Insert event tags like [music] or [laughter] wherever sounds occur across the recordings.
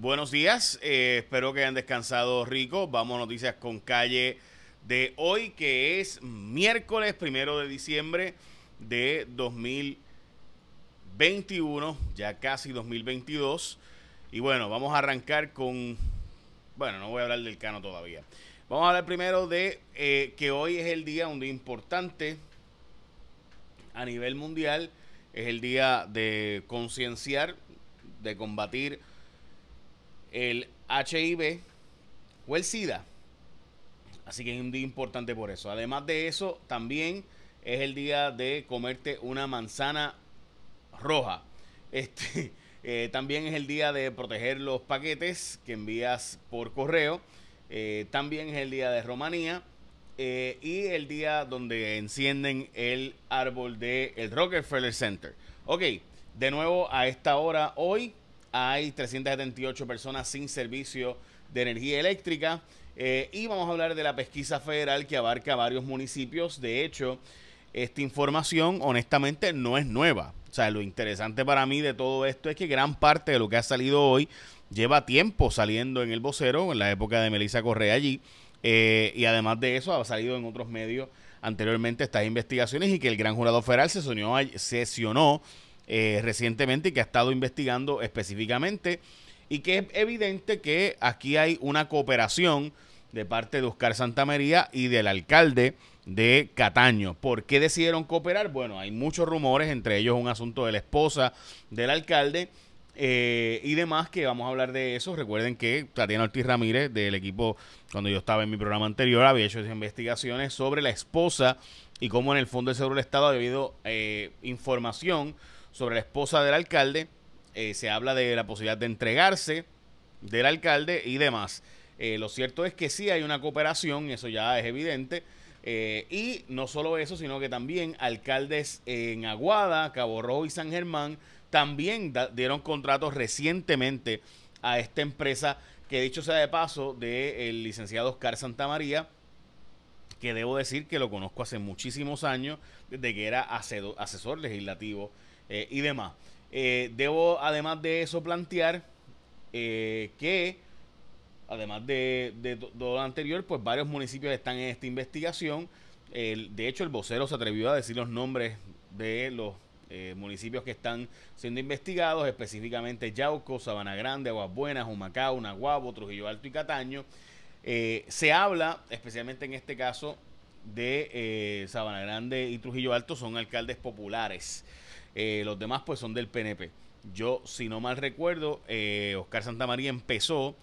buenos días. Eh, espero que hayan descansado rico. Vamos a noticias con calle de hoy, que es miércoles primero de diciembre de 2021, ya casi 2022. Y bueno, vamos a arrancar con. Bueno, no voy a hablar del cano todavía. Vamos a hablar primero de eh, que hoy es el día, un día importante a nivel mundial. Es el día de concienciar, de combatir el HIV o el SIDA. Así que es un día importante por eso. Además de eso, también es el día de comerte una manzana roja. Este, [laughs] eh, también es el día de proteger los paquetes que envías por correo. Eh, también es el día de Romanía. Eh, y el día donde encienden el árbol del el Rockefeller Center. Ok, de nuevo a esta hora hoy hay 378 personas sin servicio de energía eléctrica. Eh, y vamos a hablar de la pesquisa federal que abarca varios municipios. De hecho, esta información honestamente no es nueva. O sea, lo interesante para mí de todo esto es que gran parte de lo que ha salido hoy lleva tiempo saliendo en el vocero, en la época de Melissa Correa allí. Eh, y además de eso, ha salido en otros medios anteriormente estas investigaciones y que el gran jurado federal sesionó, sesionó eh, recientemente y que ha estado investigando específicamente y que es evidente que aquí hay una cooperación de parte de Oscar Santamaría y del alcalde de Cataño. ¿Por qué decidieron cooperar? Bueno, hay muchos rumores, entre ellos un asunto de la esposa del alcalde eh, y demás, que vamos a hablar de eso. Recuerden que Tatiana Ortiz Ramírez, del equipo, cuando yo estaba en mi programa anterior, había hecho investigaciones sobre la esposa y cómo en el Fondo de Seguro del Estado ha habido eh, información sobre la esposa del alcalde. Eh, se habla de la posibilidad de entregarse del alcalde y demás. Eh, lo cierto es que sí hay una cooperación, eso ya es evidente. Eh, y no solo eso, sino que también alcaldes en Aguada, Cabo Rojo y San Germán también dieron contratos recientemente a esta empresa que dicho sea de paso del licenciado Oscar Santamaría, que debo decir que lo conozco hace muchísimos años, desde que era asesor legislativo eh, y demás. Eh, debo, además de eso, plantear eh, que, además de, todo lo anterior, pues varios municipios están en esta investigación. de hecho, el vocero se atrevió a decir los nombres de los municipios que están siendo investigados, específicamente Yauco, Sabana Grande, Aguas Buenas, Humacao, Naguabo, Trujillo Alto y Cataño. se habla, especialmente en este caso, de Sabana Grande y Trujillo Alto, son alcaldes populares. Eh, los demás pues son del PNP. Yo, si no mal recuerdo, eh, Oscar Santamaría empezó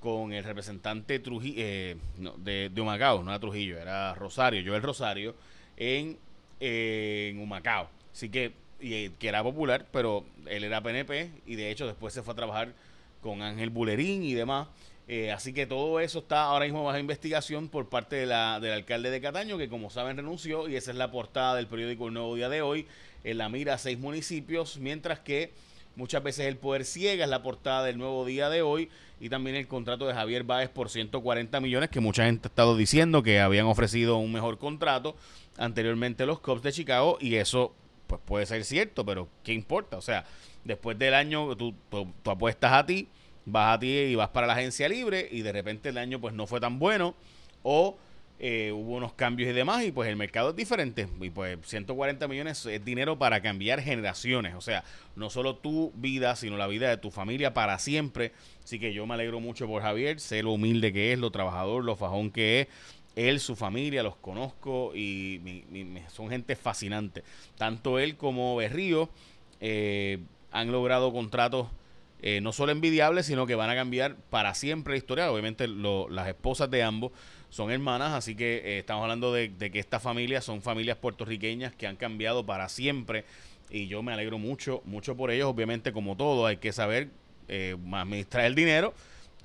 con el representante Trujillo, eh, de, de, Humacao, no era Trujillo, era Rosario, yo el Rosario, en, en Humacao. Así que, y, que era popular, pero él era PNP y de hecho después se fue a trabajar con Ángel Bulerín y demás. Eh, así que todo eso está ahora mismo bajo investigación por parte de la, del alcalde de Cataño, que como saben renunció, y esa es la portada del periódico El Nuevo Día de hoy. En la mira seis municipios, mientras que muchas veces el poder ciega es la portada del Nuevo Día de hoy y también el contrato de Javier Báez por 140 millones, que mucha gente ha estado diciendo que habían ofrecido un mejor contrato anteriormente los Cubs de Chicago, y eso pues puede ser cierto, pero ¿qué importa? O sea, después del año tú, tú apuestas a ti vas a ti y vas para la agencia libre y de repente el año pues no fue tan bueno o eh, hubo unos cambios y demás y pues el mercado es diferente y pues 140 millones es dinero para cambiar generaciones, o sea, no solo tu vida, sino la vida de tu familia para siempre. Así que yo me alegro mucho por Javier, sé lo humilde que es, lo trabajador, lo fajón que es. Él, su familia, los conozco y son gente fascinante. Tanto él como Berrío eh, han logrado contratos eh, no solo envidiables, sino que van a cambiar para siempre la historia. Obviamente las esposas de ambos son hermanas, así que eh, estamos hablando de, que estas familias son familias puertorriqueñas que han cambiado para siempre y yo me alegro mucho, mucho por ellos. Obviamente, como todo, hay que saber eh, administrar el dinero,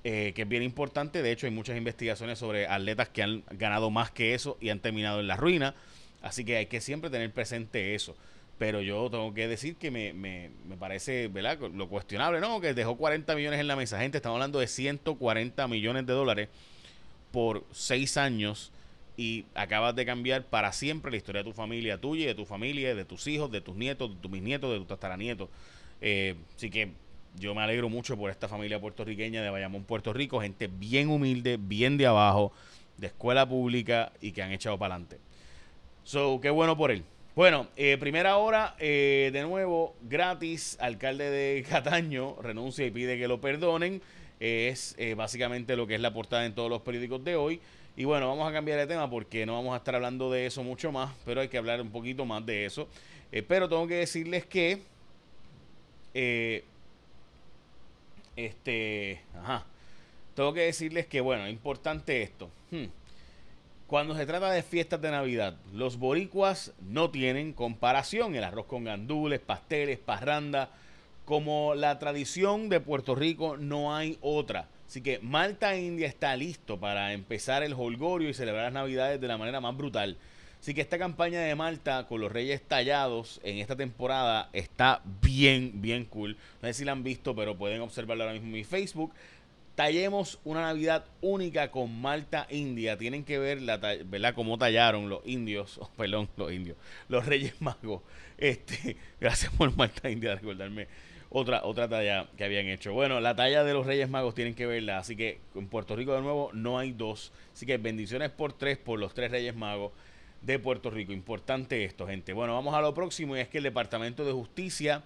que es bien importante. De hecho, hay muchas investigaciones sobre atletas que han ganado más que eso y han terminado en la ruina. Así que hay que siempre tener presente eso. Pero yo tengo que decir que me, me, me parece, ¿verdad? Lo cuestionable, ¿no? Que dejó 40 millones en la mesa. Gente, estamos hablando de 140 millones de dólares por seis años y acabas de cambiar para siempre la historia de tu familia, tuya y de tu familia, de tus hijos, de tus nietos, de tus bisnietos, de tus tataranietos. Eh, así que yo me alegro mucho por esta familia puertorriqueña de Bayamón, Puerto Rico, gente bien humilde, bien de abajo, de escuela pública y que han echado para adelante. So, qué bueno por él. Bueno, eh, primera hora, eh, de nuevo, gratis, alcalde de [laughs] Cataño renuncia y pide que lo perdonen. es eh, básicamente lo que es la portada en todos los periódicos de hoy. Y bueno, vamos a cambiar de tema porque no vamos a estar hablando de eso mucho más, pero hay que hablar un poquito más de eso. pero tengo que decirles que este, ajá. Tengo que decirles que, bueno, importante esto. Hmm. Cuando se trata de fiestas de Navidad, los boricuas no tienen comparación. El arroz con gandules, pasteles, parranda. Como la tradición de Puerto Rico, no hay otra. Así que Malta India está listo para empezar el holgorio y celebrar las Navidades de la manera más brutal. Así que esta campaña de Malta con los Reyes tallados en esta temporada está bien, bien cool. No sé si la han visto, pero pueden observarlo ahora mismo en mi Facebook. Tallemos una Navidad única con Malta India. Tienen que ver la ¿verdad? cómo tallaron los indios, [laughs] oh, perdón, los indios, los Reyes Magos. Este, [laughs] gracias por Malta India, recordarme otra, otra talla que habían hecho. Bueno, la talla de los Reyes Magos tienen que verla. Así que en Puerto Rico de nuevo no hay dos. Así que bendiciones por tres por los tres Reyes Magos de Puerto Rico. Importante esto, gente. Bueno, vamos a lo próximo y es que el Departamento de Justicia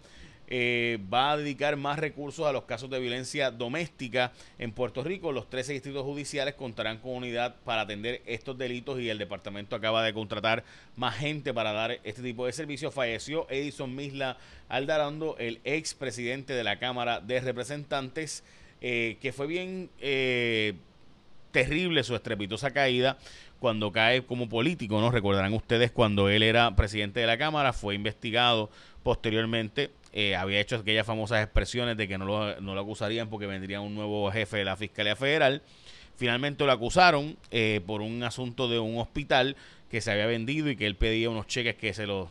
eh, va a dedicar más recursos a los casos de violencia doméstica en Puerto Rico. Los 13 distritos judiciales contarán con unidad para atender estos delitos y el departamento acaba de contratar más gente para dar este tipo de servicios. Falleció Edison Misla Aldarando, el ex presidente de la Cámara de Representantes, eh, que fue bien eh, terrible su estrepitosa caída cuando cae como político, ¿no? Recordarán ustedes cuando él era presidente de la Cámara, fue investigado posteriormente, eh, había hecho aquellas famosas expresiones de que no lo, no lo acusarían porque vendría un nuevo jefe de la Fiscalía Federal. Finalmente lo acusaron eh, por un asunto de un hospital que se había vendido y que él pedía unos cheques que se los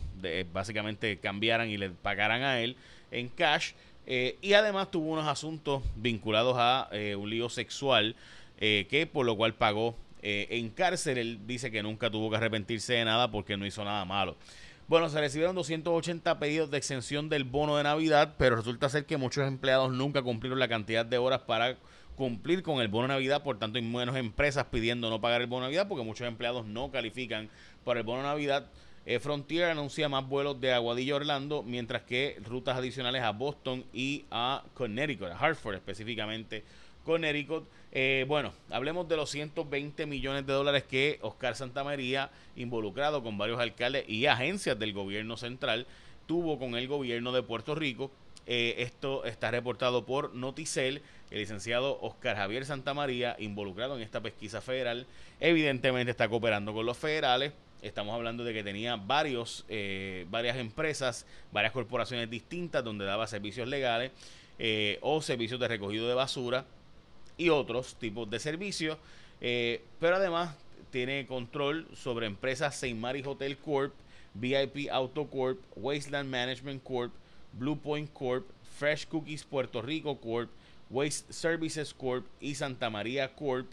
básicamente cambiaran y le pagaran a él en cash. Eh, y además tuvo unos asuntos vinculados a un lío sexual que por lo cual pagó eh, en cárcel. Él dice que nunca tuvo que arrepentirse de nada porque no hizo nada malo. Bueno, se recibieron 280 pedidos de exención del bono de Navidad, pero resulta ser que muchos empleados nunca cumplieron la cantidad de horas para cumplir con el bono de Navidad, por tanto hay menos empresas pidiendo no pagar el bono de Navidad porque muchos empleados no califican para el bono de Navidad. Eh, Frontier anuncia más vuelos de Aguadilla a Orlando, mientras que rutas adicionales a Boston y a Connecticut, a Hartford específicamente Connecticut. Eh, bueno, hablemos de los 120 millones de dólares que Oscar Santamaría, involucrado con varios alcaldes y agencias del gobierno central, tuvo con el gobierno de Puerto Rico. Eh, esto está reportado por Noticel. El licenciado Oscar Javier Santamaría, involucrado en esta pesquisa federal, evidentemente está cooperando con los federales. Estamos hablando de que tenía varios, eh, varias empresas, varias corporaciones distintas donde daba servicios legales o servicios de recogido de basura y otros tipos de servicios. Eh, pero además tiene control sobre empresas Saint Mary's Hotel Corp, VIP Auto Corp, Wasteland Management Corp, Blue Point Corp, Fresh Cookies Puerto Rico Corp, Waste Services Corp y Santa María Corp.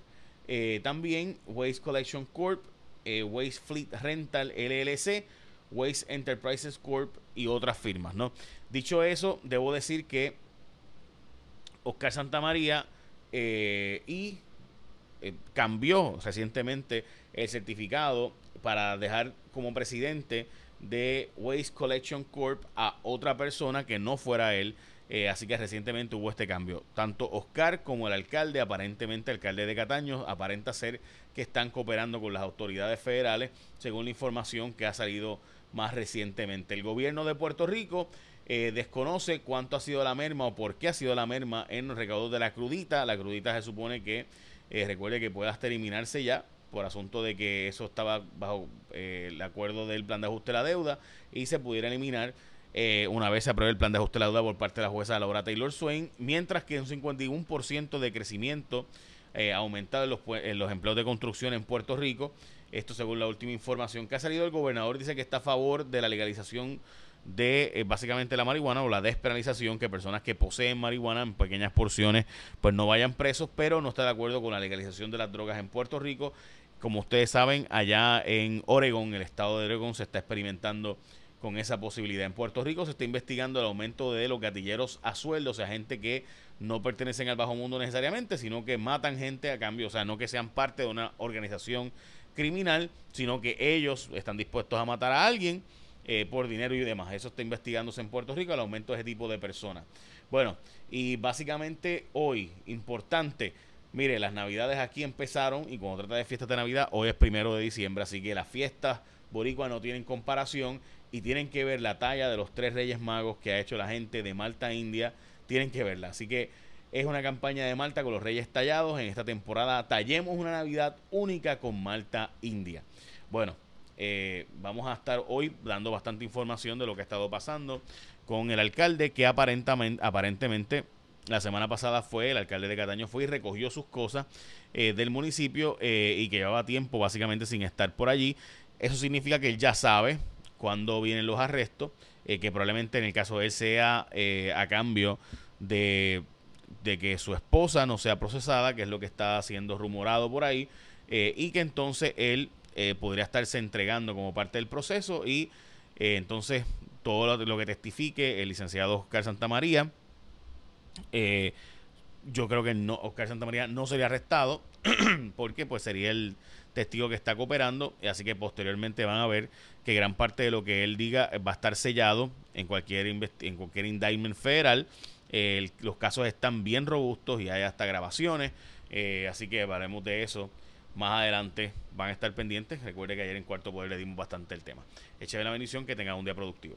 Eh, también Waste Collection Corp, eh, Waste Fleet Rental LLC, Waste Enterprises Corp y otras firmas. ¿no? Dicho eso, debo decir que Oscar Santa María eh, y eh, cambió recientemente el certificado para dejar como presidente de Waste Collection Corp a otra persona que no fuera él. Eh, así que recientemente hubo este cambio. Tanto Oscar como el alcalde, aparentemente alcalde de Cataño, aparenta ser que están cooperando con las autoridades federales, según la información que ha salido más recientemente. El gobierno de Puerto Rico eh, desconoce cuánto ha sido la merma o por qué ha sido la merma en los recaudos de la crudita. La crudita se supone que, eh, recuerde que pueda hasta eliminarse ya por asunto de que eso estaba bajo eh, el acuerdo del plan de ajuste de la deuda y se pudiera eliminar una vez se apruebe el plan de ajuste de la deuda por parte de la jueza Laura Taylor Swain, mientras que un 51% de crecimiento en los, en los empleos de construcción en Puerto Rico. Esto según la última información que ha salido el gobernador dice que está a favor de la legalización de eh, básicamente la marihuana o la despenalización, que personas que poseen marihuana en pequeñas porciones pues no vayan presos, pero no está de acuerdo con la legalización de las drogas en Puerto Rico. Como ustedes saben, allá en Oregon, el estado de Oregon, se está experimentando con esa posibilidad. En Puerto Rico se está investigando el aumento de los gatilleros a sueldo, o sea, gente que no pertenecen al bajo mundo necesariamente, sino que matan gente a cambio, o sea, no que sean parte de una organización criminal, sino que ellos están dispuestos a matar a alguien eh, por dinero y demás. Eso está investigándose en Puerto Rico, el aumento de ese tipo de personas. Bueno, y básicamente hoy, importante, mire, las navidades aquí empezaron y cuando trata de fiestas de Navidad, hoy es primero de diciembre, así que las fiestas boricuas no tienen comparación y tienen que ver la talla de los tres Reyes Magos que ha hecho la gente de Malta, India. Tienen que verla. Así que es una campaña de Malta con los Reyes tallados. En esta temporada tallemos una Navidad única con Malta, India. Bueno, eh, vamos a estar hoy dando bastante información de lo que ha estado pasando con el alcalde que aparentemente, aparentemente la semana pasada fue, el alcalde de Cataño fue y recogió sus cosas eh, del municipio eh, y que llevaba tiempo básicamente sin estar por allí. Eso significa que él ya sabe cuando vienen los arrestos, eh, que probablemente en el caso de él sea eh, a cambio de, que su esposa no sea procesada, que es lo que está siendo rumorado por ahí, eh, y que entonces él podría estarse entregando como parte del proceso y entonces todo lo, que testifique el licenciado Oscar Santamaría, yo creo que no, Oscar Santamaría no sería arrestado [clears throat] porque pues sería el testigo que está cooperando, así que posteriormente van a ver que gran parte de lo que él diga va a estar sellado en cualquier, en cualquier indictment federal. los casos están bien robustos y hay hasta grabaciones, eh, así que hablaremos de eso más adelante. Van a estar pendientes. Recuerde que ayer en Cuarto Poder le dimos bastante el tema. Écheme la bendición, que tenga un día productivo.